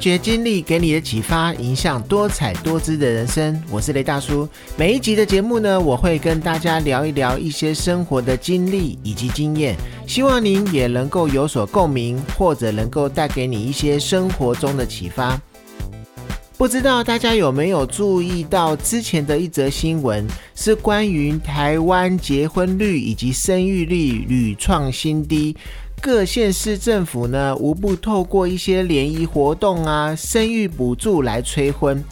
觉经历给你的启发，影响多彩多姿的人生。我是雷大叔。每一集的节目呢，我会跟大家聊一聊一些生活的经历以及经验，希望您也能够有所共鸣，或者能够带给你一些生活中的启发。不知道大家有没有注意到之前的一则新闻，是关于台湾结婚率以及生育率屡创新低。各县市政府呢，无不透过一些联谊活动啊、生育补助来催婚。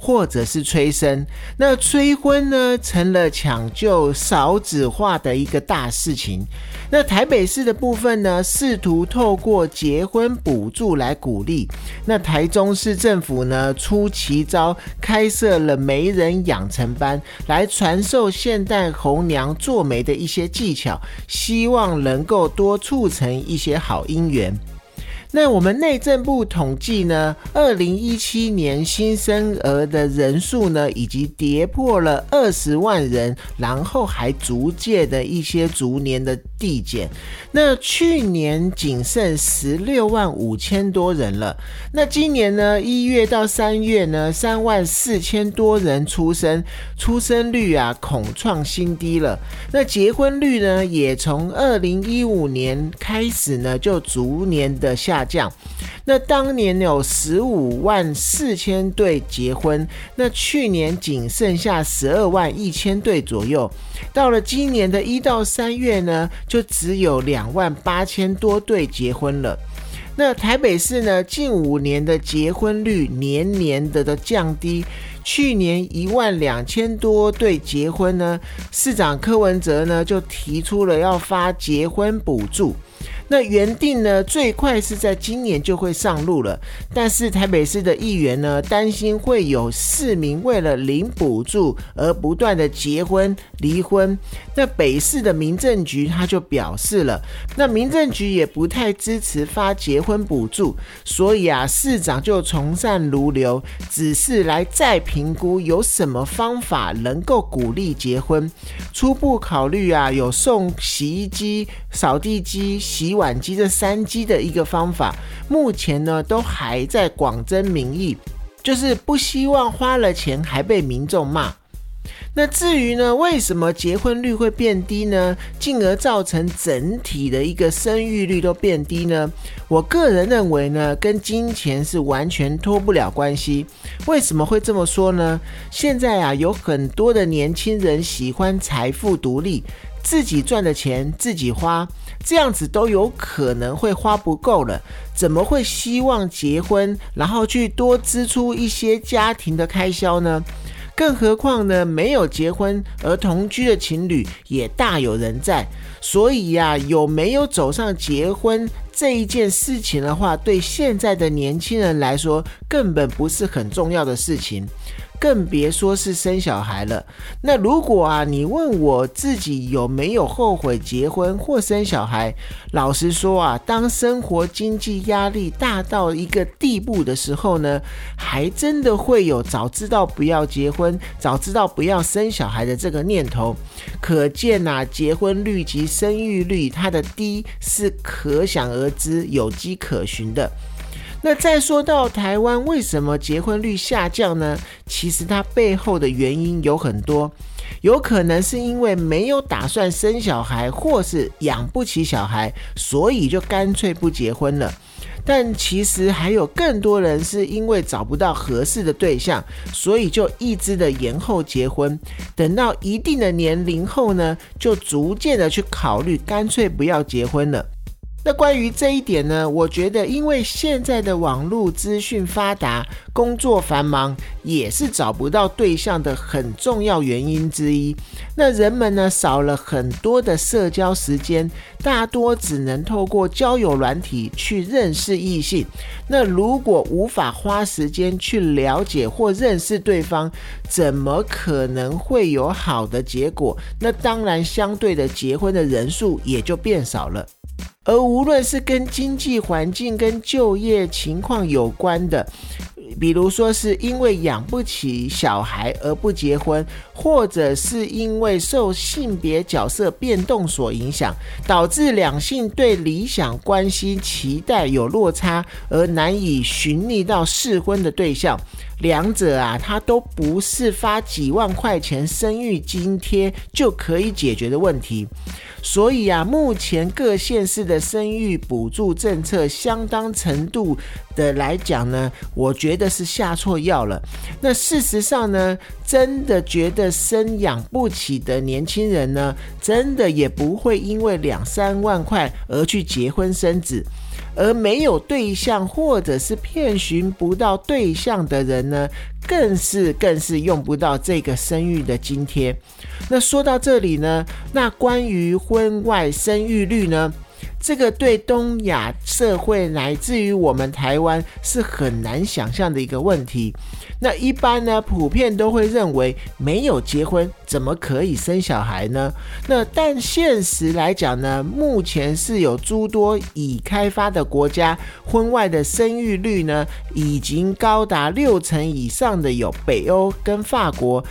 或者是催生，那催婚呢成了抢救少子化的一个大事情。那台北市的部分呢，试图透过结婚补助来鼓励。那台中市政府呢，出奇招，开设了媒人养成班，来传授现代红娘做媒的一些技巧，希望能够多促成一些好姻缘。那我们内政部统计呢，二零一七年新生儿的人数呢，已经跌破了二十万人，然后还逐渐的一些逐年的递减。那去年仅剩十六万五千多人了。那今年呢，一月到三月呢，三万四千多人出生，出生率啊恐创新低了。那结婚率呢，也从二零一五年开始呢，就逐年的下。降，那当年有十五万四千对结婚，那去年仅剩下十二万一千对左右，到了今年的一到三月呢，就只有两万八千多对结婚了。那台北市呢，近五年的结婚率年年的的降低，去年一万两千多对结婚呢，市长柯文哲呢就提出了要发结婚补助。那原定呢，最快是在今年就会上路了。但是台北市的议员呢，担心会有市民为了领补助而不断的结婚离婚。那北市的民政局他就表示了，那民政局也不太支持发结婚补助，所以啊，市长就从善如流，只是来再评估有什么方法能够鼓励结婚。初步考虑啊，有送洗衣机、扫地机。洗碗机这三机的一个方法，目前呢都还在广征民意，就是不希望花了钱还被民众骂。那至于呢，为什么结婚率会变低呢？进而造成整体的一个生育率都变低呢？我个人认为呢，跟金钱是完全脱不了关系。为什么会这么说呢？现在啊，有很多的年轻人喜欢财富独立。自己赚的钱自己花，这样子都有可能会花不够了，怎么会希望结婚，然后去多支出一些家庭的开销呢？更何况呢，没有结婚而同居的情侣也大有人在，所以呀，有没有走上结婚这一件事情的话，对现在的年轻人来说，根本不是很重要的事情。更别说是生小孩了。那如果啊，你问我自己有没有后悔结婚或生小孩？老实说啊，当生活经济压力大到一个地步的时候呢，还真的会有早知道不要结婚、早知道不要生小孩的这个念头。可见呐，结婚率及生育率它的低是可想而知、有迹可循的。那再说到台湾为什么结婚率下降呢？其实它背后的原因有很多，有可能是因为没有打算生小孩，或是养不起小孩，所以就干脆不结婚了。但其实还有更多人是因为找不到合适的对象，所以就一直的延后结婚，等到一定的年龄后呢，就逐渐的去考虑干脆不要结婚了。那关于这一点呢，我觉得，因为现在的网络资讯发达，工作繁忙，也是找不到对象的很重要原因之一。那人们呢，少了很多的社交时间，大多只能透过交友软体去认识异性。那如果无法花时间去了解或认识对方，怎么可能会有好的结果？那当然，相对的结婚的人数也就变少了。而无论是跟经济环境、跟就业情况有关的，比如说是因为养不起小孩而不结婚，或者是因为受性别角色变动所影响，导致两性对理想关系期待有落差，而难以寻觅到适婚的对象。两者啊，它都不是发几万块钱生育津贴就可以解决的问题。所以啊，目前各县市的生育补助政策，相当程度的来讲呢，我觉得是下错药了。那事实上呢，真的觉得生养不起的年轻人呢，真的也不会因为两三万块而去结婚生子。而没有对象或者是骗寻不到对象的人呢，更是更是用不到这个生育的津贴。那说到这里呢，那关于婚外生育率呢？这个对东亚社会乃至于我们台湾是很难想象的一个问题。那一般呢，普遍都会认为没有结婚怎么可以生小孩呢？那但现实来讲呢，目前是有诸多已开发的国家，婚外的生育率呢已经高达六成以上的有北欧跟法国。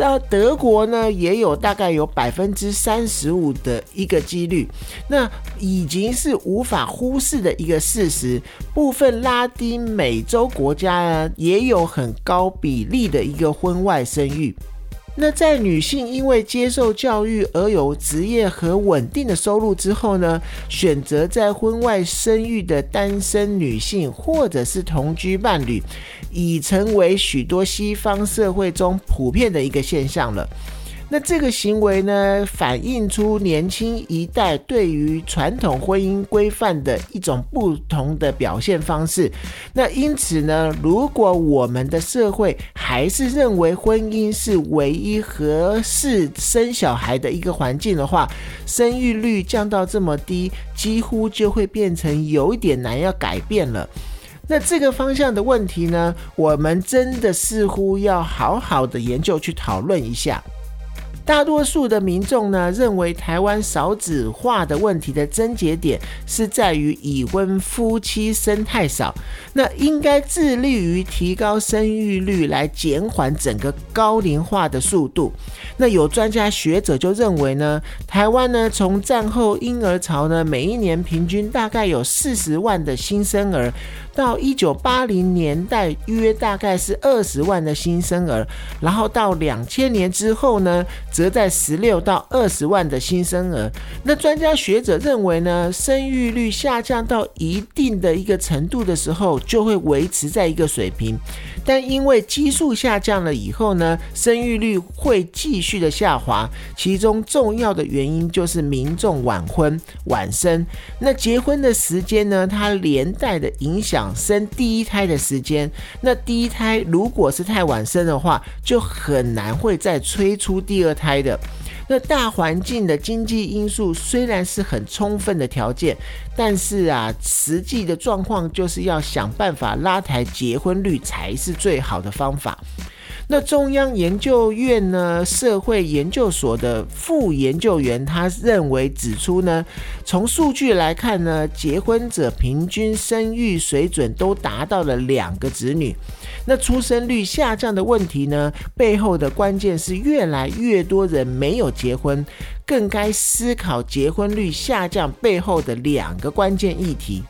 那德国呢，也有大概有百分之三十五的一个几率，那已经是无法忽视的一个事实。部分拉丁美洲国家呢，也有很高比例的一个婚外生育。那在女性因为接受教育而有职业和稳定的收入之后呢，选择在婚外生育的单身女性或者是同居伴侣，已成为许多西方社会中普遍的一个现象了。那这个行为呢，反映出年轻一代对于传统婚姻规范的一种不同的表现方式。那因此呢，如果我们的社会还是认为婚姻是唯一合适生小孩的一个环境的话，生育率降到这么低，几乎就会变成有一点难要改变了。那这个方向的问题呢，我们真的似乎要好好的研究去讨论一下。大多数的民众呢，认为台湾少子化的问题的症结点是在于已婚夫妻生太少，那应该致力于提高生育率来减缓整个高龄化的速度。那有专家学者就认为呢，台湾呢从战后婴儿潮呢，每一年平均大概有四十万的新生儿。到一九八零年代，约大概是二十万的新生儿，然后到两千年之后呢，则在十六到二十万的新生儿。那专家学者认为呢，生育率下降到一定的一个程度的时候，就会维持在一个水平。但因为基数下降了以后呢，生育率会继续的下滑。其中重要的原因就是民众晚婚晚生。那结婚的时间呢，它连带的影响。生第一胎的时间，那第一胎如果是太晚生的话，就很难会再催出第二胎开的。那大环境的经济因素虽然是很充分的条件，但是啊，实际的状况就是要想办法拉抬结婚率才是最好的方法。那中央研究院呢，社会研究所的副研究员他认为指出呢，从数据来看呢，结婚者平均生育水准都达到了两个子女。那出生率下降的问题呢，背后的关键是越来越多人没有结婚，更该思考结婚率下降背后的两个关键议题。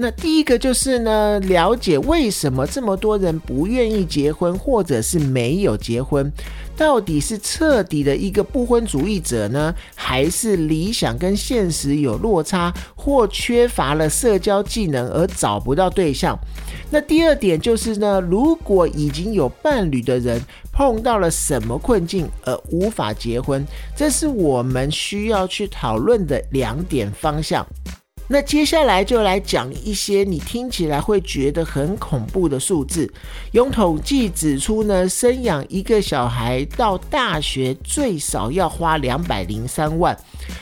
那第一个就是呢，了解为什么这么多人不愿意结婚，或者是没有结婚，到底是彻底的一个不婚主义者呢，还是理想跟现实有落差，或缺乏了社交技能而找不到对象？那第二点就是呢，如果已经有伴侣的人碰到了什么困境而无法结婚，这是我们需要去讨论的两点方向。那接下来就来讲一些你听起来会觉得很恐怖的数字。用统计指出呢，生养一个小孩到大学最少要花两百零三万，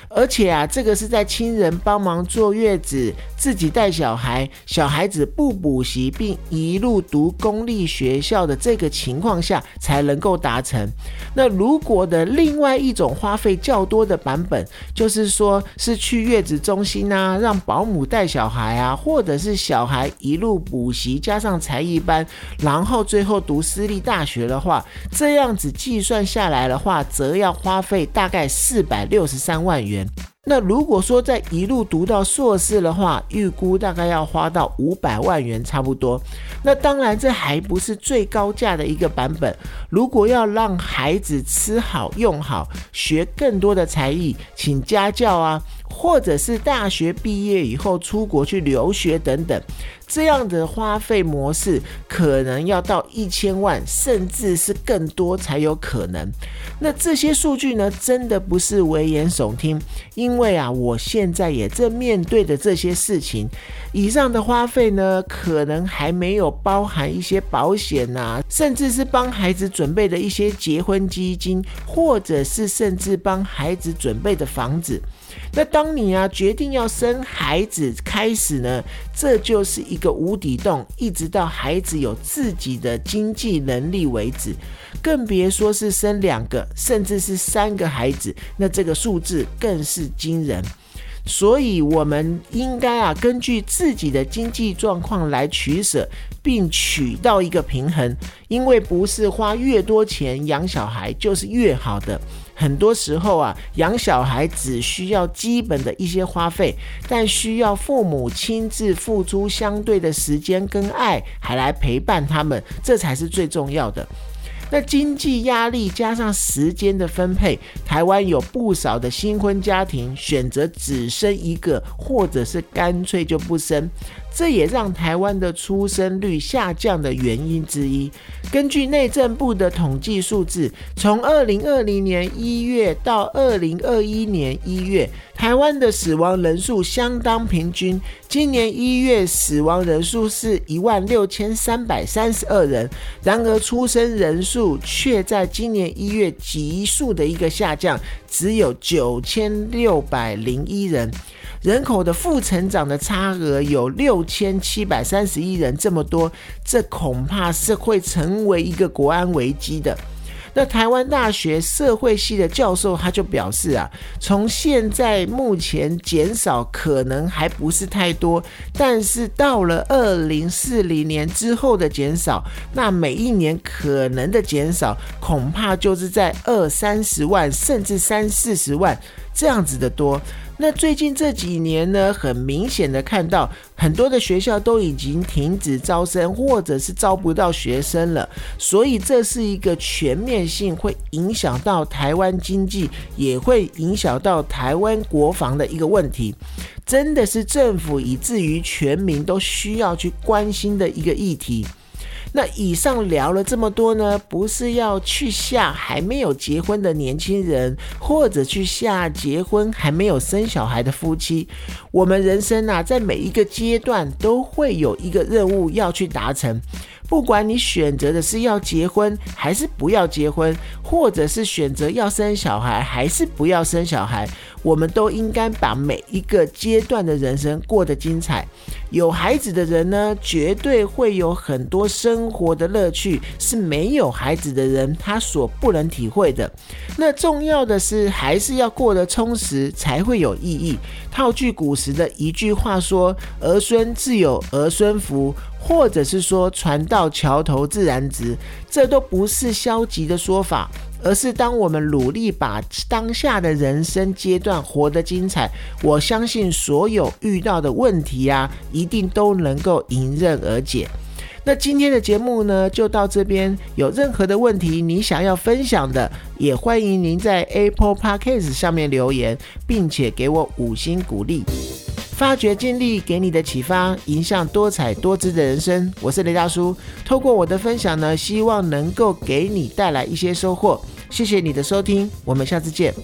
而且啊，这个是在亲人帮忙坐月子、自己带小孩、小孩子不补习并一路读公立学校的这个情况下才能够达成。那如果的另外一种花费较多的版本，就是说是去月子中心啊，让保姆带小孩啊，或者是小孩一路补习加上才艺班，然后最后读私立大学的话，这样子计算下来的话，则要花费大概四百六十三万万元。那如果说在一路读到硕士的话，预估大概要花到五百万元差不多。那当然，这还不是最高价的一个版本。如果要让孩子吃好用好，学更多的才艺，请家教啊。或者是大学毕业以后出国去留学等等，这样的花费模式可能要到一千万，甚至是更多才有可能。那这些数据呢，真的不是危言耸听，因为啊，我现在也正面对的这些事情。以上的花费呢，可能还没有包含一些保险呐，甚至是帮孩子准备的一些结婚基金，或者是甚至帮孩子准备的房子。那当你啊决定要生孩子开始呢，这就是一个无底洞，一直到孩子有自己的经济能力为止，更别说是生两个，甚至是三个孩子，那这个数字更是惊人。所以，我们应该啊，根据自己的经济状况来取舍，并取到一个平衡。因为不是花越多钱养小孩就是越好的。很多时候啊，养小孩只需要基本的一些花费，但需要父母亲自付出相对的时间跟爱，还来陪伴他们，这才是最重要的。那经济压力加上时间的分配，台湾有不少的新婚家庭选择只生一个，或者是干脆就不生。这也让台湾的出生率下降的原因之一。根据内政部的统计数字，从二零二零年一月到二零二一年一月，台湾的死亡人数相当平均。今年一月死亡人数是一万六千三百三十二人，然而出生人数却在今年一月急速的一个下降，只有九千六百零一人。人口的负成长的差额有六千七百三十亿人这么多，这恐怕是会成为一个国安危机的。那台湾大学社会系的教授他就表示啊，从现在目前减少可能还不是太多，但是到了二零四零年之后的减少，那每一年可能的减少恐怕就是在二三十万甚至三四十万这样子的多。那最近这几年呢，很明显的看到很多的学校都已经停止招生，或者是招不到学生了，所以这是一个全面性会影响到台湾经济，也会影响到台湾国防的一个问题，真的是政府以至于全民都需要去关心的一个议题。那以上聊了这么多呢，不是要去吓还没有结婚的年轻人，或者去吓结婚还没有生小孩的夫妻。我们人生啊，在每一个阶段都会有一个任务要去达成。不管你选择的是要结婚还是不要结婚，或者是选择要生小孩还是不要生小孩，我们都应该把每一个阶段的人生过得精彩。有孩子的人呢，绝对会有很多生活的乐趣，是没有孩子的人他所不能体会的。那重要的是，还是要过得充实，才会有意义。套句古时的一句话说：“儿孙自有儿孙福。”或者是说船到桥头自然直，这都不是消极的说法，而是当我们努力把当下的人生阶段活得精彩，我相信所有遇到的问题啊，一定都能够迎刃而解。那今天的节目呢，就到这边。有任何的问题你想要分享的，也欢迎您在 Apple Podcast 上面留言，并且给我五星鼓励。发掘经历给你的启发，迎向多彩多姿的人生。我是雷大叔，透过我的分享呢，希望能够给你带来一些收获。谢谢你的收听，我们下次见。